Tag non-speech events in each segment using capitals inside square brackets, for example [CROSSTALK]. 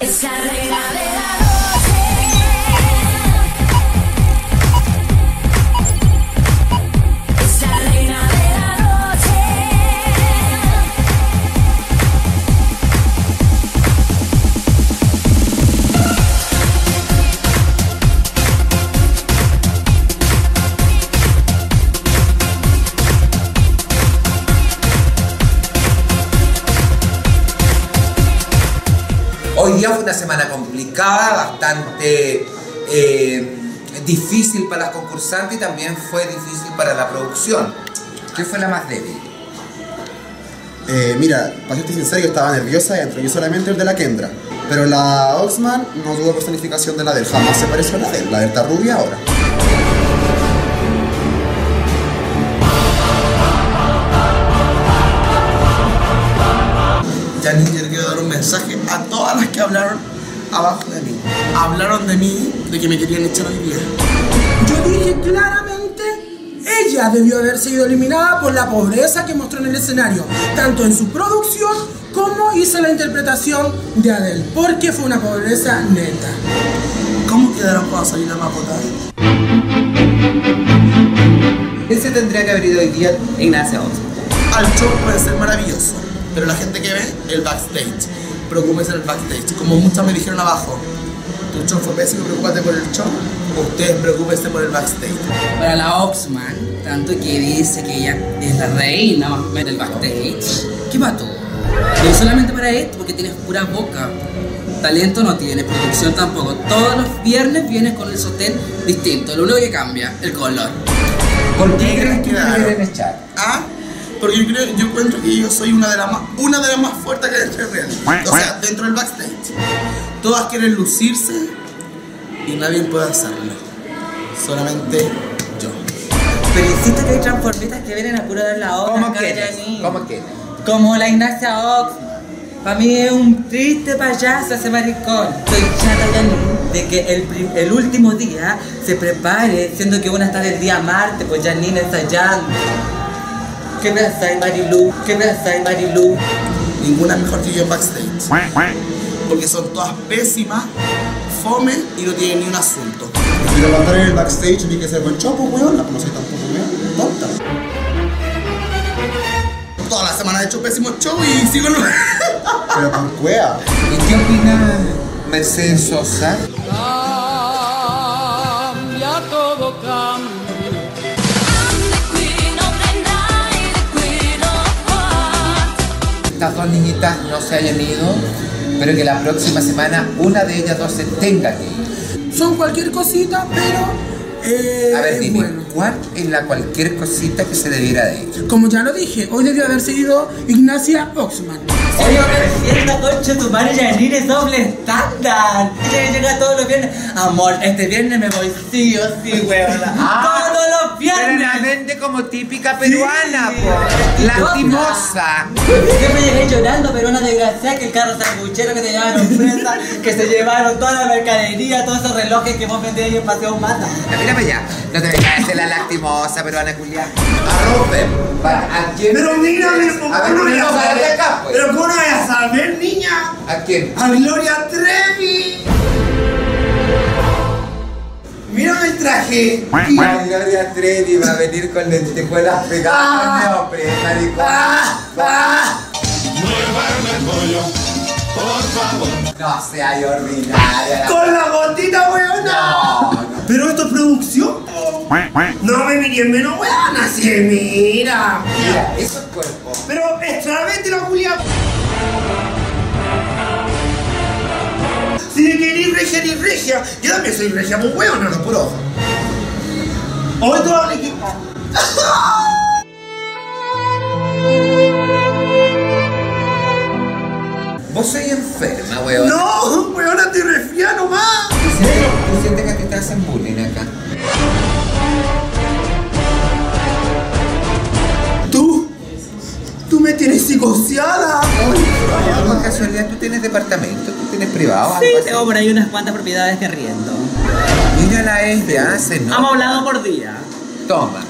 Es Fue una semana complicada, bastante eh, difícil para las concursantes y también fue difícil para la producción. ¿Qué fue la más débil? Eh, mira, para serte sincero, yo estaba nerviosa y entró yo solamente el de la Kendra. Pero la Oxman no tuvo personificación de la del jamás se pareció a la del, la del está rubia ahora. Janine, yo le quiero dar un mensaje a que hablaron abajo de mí. Hablaron de mí, de que me querían echar hoy día. Yo dije claramente, ella debió haber sido eliminada por la pobreza que mostró en el escenario, tanto en su producción como hizo la interpretación de Adele, porque fue una pobreza neta. ¿Cómo quedaron cuando salió la votada? Ese tendría que haber ido hoy día Ignacia Oz. Al show puede ser maravilloso, pero la gente que ve, el backstage. Preocúpense en el backstage. Como muchas me dijeron abajo, tu show fue pésimo, preocúpate por el show. Ustedes preocúpense por el backstage. Para la Oxman, tanto que dice que ella es la reina más o menos del backstage. ¿Qué mató? No solamente para esto, porque tienes pura boca. Talento no tienes, producción tampoco. Todos los viernes vienes con el sostén distinto. Lo único que cambia, el color. ¿Por qué crees que te echar? ¿Ah? Porque yo creo, yo encuentro que yo soy una de las más, una de las más fuertes que hay dentro del reality. O sea, dentro del backstage. Todas quieren lucirse y nadie puede hacerlo. Solamente yo. Pero insisto que hay transformistas que vienen a puro dar la otra ¿Cómo? Janine. ¿Cómo quieres? Como la Ignacia Ox. Para mí es un triste payaso ese maricón. Estoy chata, Janine, de que el, el último día se prepare, siendo que una está del día Marte, pues Janine ensayando. ¿Qué pensáis, Marilu? ¿Qué pensáis, Marilu? Ninguna es mejor que yo en backstage. Porque son todas pésimas, fome y no tienen ni un asunto. Pero para estar en el backstage vi que ser buen chopo, weón. No soy tampoco weón. Tonta. Toda la semana he hecho pésimos shows y sigo en... [LAUGHS] Pero por cuea. ¿Y qué opina Mercedes Sosa? Dos niñitas no se hayan ido, pero que la próxima semana una de ellas dos se tenga que ir. Son cualquier cosita, pero... eh, A ver, dime, bueno. ¿cuál es la cualquier cosita que se debiera de ir? Como ya lo dije, hoy debió haber sido Ignacia Oxman. Pero esta concha tu madre Janine es doble estándar. Ella llega todos los viernes. Amor, este viernes me voy sí o sí, weona. [LAUGHS] todos los viernes. vende como típica peruana, Sí. po. Lastimosa. Siempre llegué llorando, pero una desgracia que el carro sanguchero que te llevaron presa, que se llevaron toda la mercadería, todos esos relojes que vos vendías ahí en Paseo Mata. Ya, Mira para allá, no te vengas a hacer la lastimosa peruana culiada. A Rubén, para, ¿a quién? Pero mírame, ¿cómo A ver, no de acá, pues. Pero ¿cómo no voy a saber, niña? ¿A quién? A Gloria Trevi. Mírame el traje. Y- Gloria Trevi va a venir con lentejuelas pegadas. No, hombre, maricón. Ah, ah. No seas ordinaria. Con la gotita, weona. No, no. Pero esto es producción. No me miré menos weona, así mira. Mira, eso es cuerpo. Pero extravete la Julia. Si de que ni regia ni regia, yo también soy regia, pues weona, no puro. Hoy todo el equipo. Vos sois enferma, weón. No, weona, estoy resfriada nomás. ¿Tú sientes, tú sientes que te hacen bullying acá? Psicoseada. Por casualidad, tú tienes departamento, tú tienes privado. Sí, algo así? tengo por ahí unas cuantas propiedades que riendo. Mira la es de hace, ¿no? Hemos hablado por día. Toma.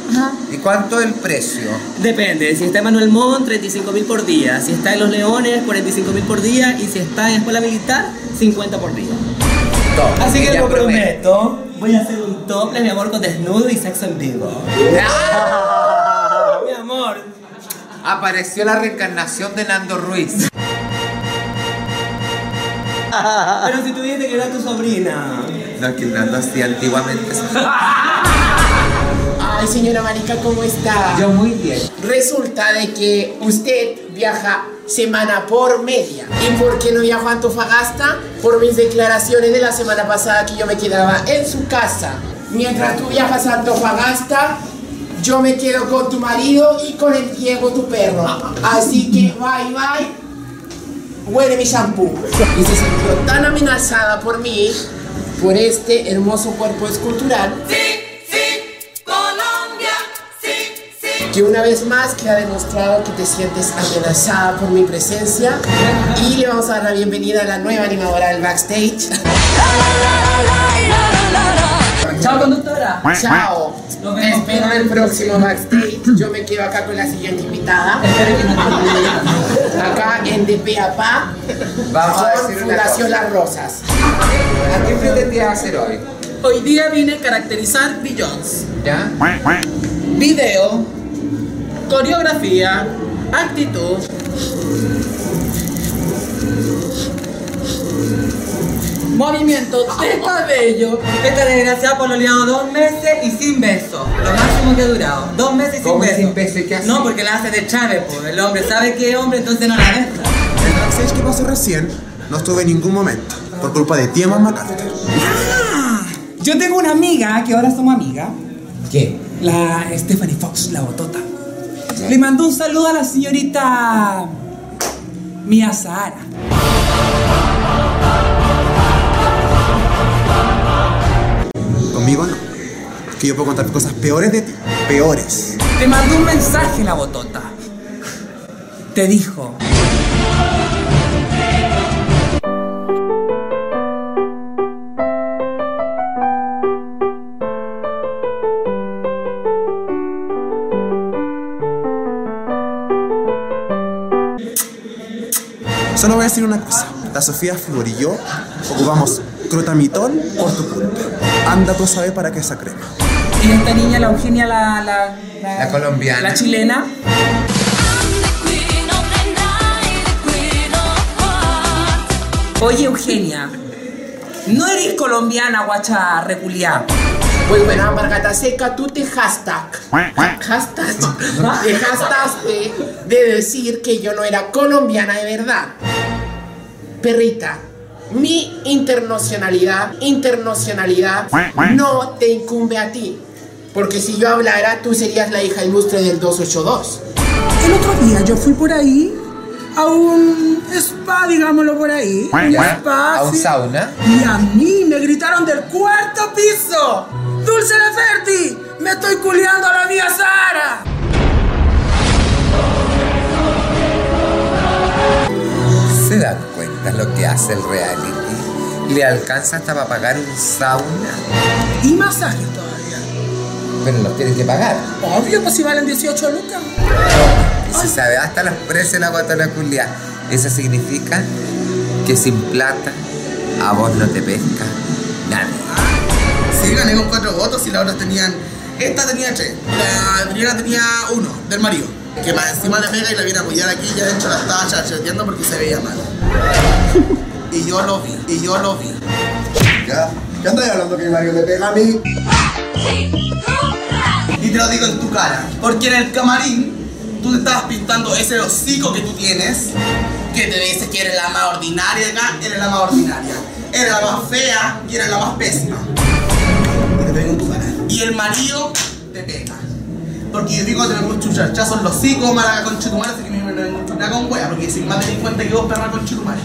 ¿Y cuánto es el precio? Depende, si está en Manuel Montt, 35 mil por día. Si está en Los Leones, 45 mil por día. Y si está en Escuela Militar, 50 por día. Toma. Así que lo prometo. Voy a hacer un topless, mi amor, con desnudo y sexo en vivo. amor. Apareció la reencarnación de Nando Ruiz. [LAUGHS] Pero si tú dijiste que era tu sobrina. No, que Nando hacía antiguamente. Ay, señora Marica, ¿cómo está? Yo muy bien. Resulta de que usted viaja semana por media. ¿Y por qué no viajó a Antofagasta? Por mis declaraciones de la semana pasada que yo me quedaba en su casa. Mientras tú viajas a Antofagasta, yo me quedo con tu marido y con el Diego, tu perro. Así que bye bye. Huele mi shampoo. Y se sintió tan amenazada por mí, por este hermoso cuerpo escultural, Colombia, sí, sí. que una vez más queda demostrado que te sientes amenazada por mi presencia y le vamos a dar la bienvenida a la nueva animadora del backstage. Chao, conductora. Chao. Nos vemos. espero en el próximo backstage. Yo me quedo acá con la siguiente invitada. Acá en DPAPA Vamos a decir una Fundación. Las Rosas. ¿A qué pretendías hacer hoy? Hoy día vine a caracterizar Billions. ¿Ya? Video, coreografía, actitud. Movimiento de cabello. Esta desgraciada por liado dos meses y sin beso. Lo máximo que ha durado. Dos meses sin ¿Cómo beso. sin beso? ¿Y qué hace? No, porque la hace de Chávez, pues. El hombre sabe que es hombre, entonces no la deja. El backstage que pasó recién no estuve en ningún momento. Por culpa de tía Mamá Carter. Yo tengo una amiga, que ahora somos amigas, ¿Qué? la Stephanie Fox, la botota. Le mandó un saludo a la señorita Mia Sahara. Que yo puedo contar cosas peores de ti. Peores. Te mandó un mensaje la botota. Te dijo. Solo voy a decir una cosa. La Sofía Flor y yo ocupamos crotamitol por tu culpa. Anda tú a saber para qué esa crema. Y esta niña, la Eugenia, la, la, La colombiana. la chilena. Oye, Eugenia, no eres colombiana, guacha reculiá. Pues bueno, Margata Seca, tú te hashtag. Hashtag. [LAUGHS] Te hashtaste de decir que yo no era colombiana de verdad. Perrita, mi internacionalidad, internacionalidad no te incumbe a ti. Porque si yo hablara, tú serías la hija ilustre del 282. El otro día yo fui por ahí a un spa, digámoslo por ahí. Un spa. ¿A un sauna? Y a mí me gritaron del cuarto piso. Dulce Leferti, me estoy culeando a la mía Sara. ¿Se dan cuenta lo que hace el reality? Le alcanza hasta para pagar un sauna, Y masajes todavía. Pero los tienes que pagar. Obvio, pues si valen 18 lucas. Y se sabe hasta los precios de la guatona culia. Eso significa que sin plata a vos no te pesca nadie. Sí, gané con cuatro votos y las otras tenían. Esta tenía tres. La primera tenía uno, del marido. Que más encima le pega y la viene a apoyar aquí y ya de hecho la estaba chacheteando porque se veía mal. Y yo lo vi, y yo lo vi. ¿Ya? ¿Qué andas hablando que mi marido me pega a mí? Y te lo digo en tu cara. Porque en el camarín tú te estabas pintando ese hocico que tú tienes. Que te dice que eres la más ordinaria acá, eres la más ordinaria. Eres la más fea y eres la más pésima. Y te pego en tu cara. Y el marido te pega. Porque yo digo, te pego un chuchachazo en los hocico, mala con chitumare, así que me me encuentra con wea, porque sin más delincuente que vos, perra con chitumare.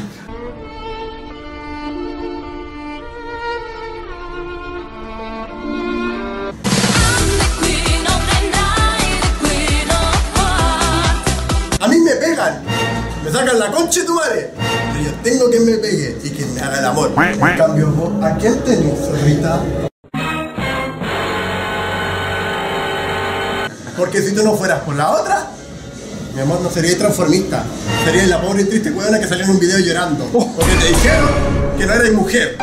La concha de tu madre. Pero yo tengo que me pegue y que me haga el amor. En cambio, vos, ¿a quién tenés, zorrita? Porque si tú no fueras por la otra, mi amor, no serías transformista. Serías la pobre y triste huevona que salió en un video llorando. Porque te dijeron que no eres mujer.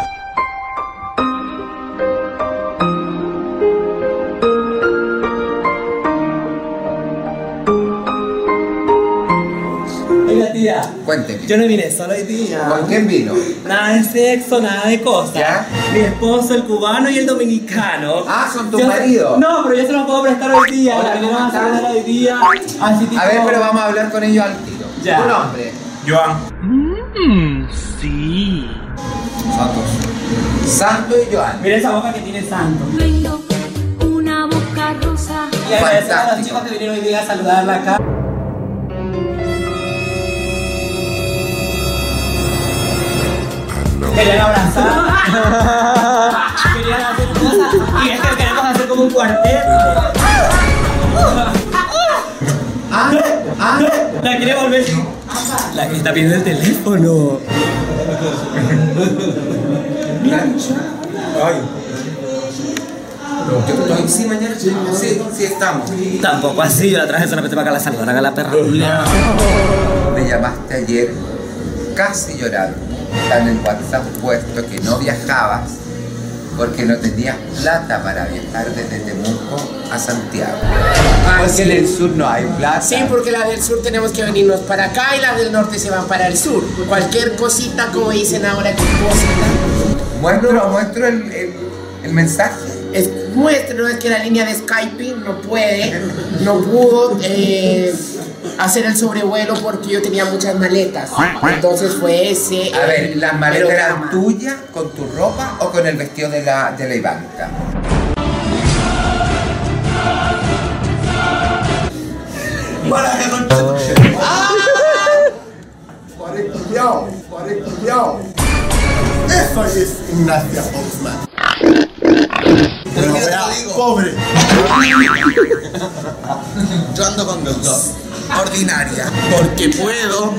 Tía. Cuénteme. Yo no vine solo hoy día. ¿Con quién vino? Nada de sexo, nada de cosas. ¿Ya? Mi esposo, el cubano y el dominicano. Ah, son tus Yo- maridos. No, pero yo se los puedo prestar hoy día. Hola, la ¿cómo vinieron a hoy día. Así tipo... A ver, pero vamos a hablar con ellos al tiro. Ya. ¿Tu nombre? Joan. Sí. Santos. Santo y Joan. Mira esa boca que tiene santo. Tengo una boca rosa. Y agradecer a los chicos que vinieron hoy día a saludarla acá. Querían abrazar. Querían hacer cosas. Y es que queremos hacer como un cuarteto. Ah, ah. La quiere volver. La que está pidiendo el teléfono. Yo estoy, sí, mañana. Sí, sí estamos. Tampoco así, yo la traje solamente para que la saludaran a la perra. [LAUGHS] Me llamaste ayer casi llorando. Está en el WhatsApp puesto que no viajabas porque no tenías plata para viajar desde Temuco a Santiago. Porque en el sur no hay plata. Sí, porque la del sur tenemos que venirnos para acá y las del norte se van para el sur. Cualquier cosita, como dicen ahora, que cosita. Muestro, muestro el, el- el mensaje. Es, muéstrenos es que la línea de Skype no puede, no pudo eh, hacer el sobrevuelo porque yo tenía muchas maletas. Entonces fue ese. A ver, ¿las maletas eran tuyas con tu ropa o con el vestido de la, de la Ivanka? Eso es Ignacia Oxman. Pobre. [LAUGHS] Yo ando con los dos. Ordinaria. Porque puedo.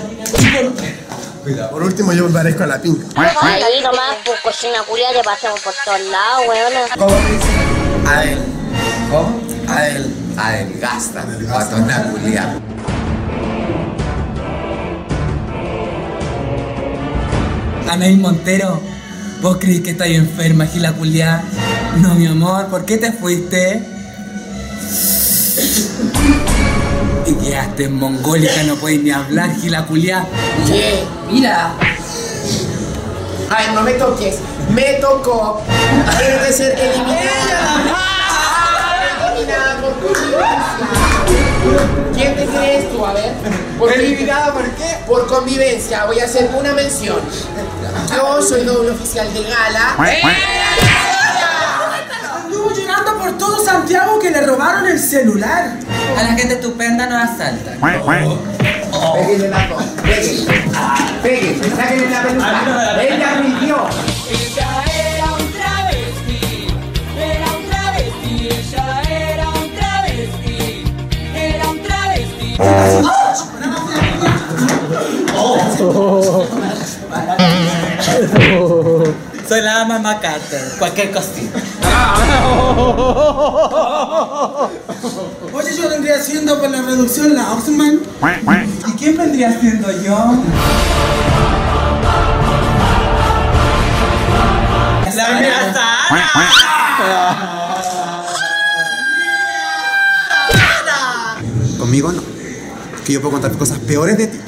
Por último, yo me parezco a la pinca. Ahí nomás, pues cochina culia, te pasamos por todos lados, weona. ¿Cómo dice? A él. ¿Cómo? A él. Adelgasta, guatona culiá. Anaí Montero, ¿vos crees que estás enferma, Gila Culiá? No, mi amor, ¿por qué te fuiste? Y quedaste en mongólica, no puedes ni hablar, Gila Culiá. ¿Qué? Mira, Ay, no me toques. Me tocó. Tienes que ser eliminada. Eliminada por convivencia. ¿Quién te crees tú? A ver. ¿Por ¿Eliminada por qué? Por convivencia. Voy a hacer una mención. Yo soy doble oficial de gala. Por todo Santiago que le robaron el celular. A la gente estupenda nos asaltan. La cosa, péguenle. Péguenle, sáquenle la peluca. Ella mintió. Ella era un travesti, era un travesti, ella era un travesti, era un travesti. Soy la mamá Carter, cualquier cosita. Oye, yo vendría siendo por la reducción la Oxman. ¿Y quién vendría siendo yo? La amenazada. Conmigo no. Que yo puedo contar cosas peores de ti.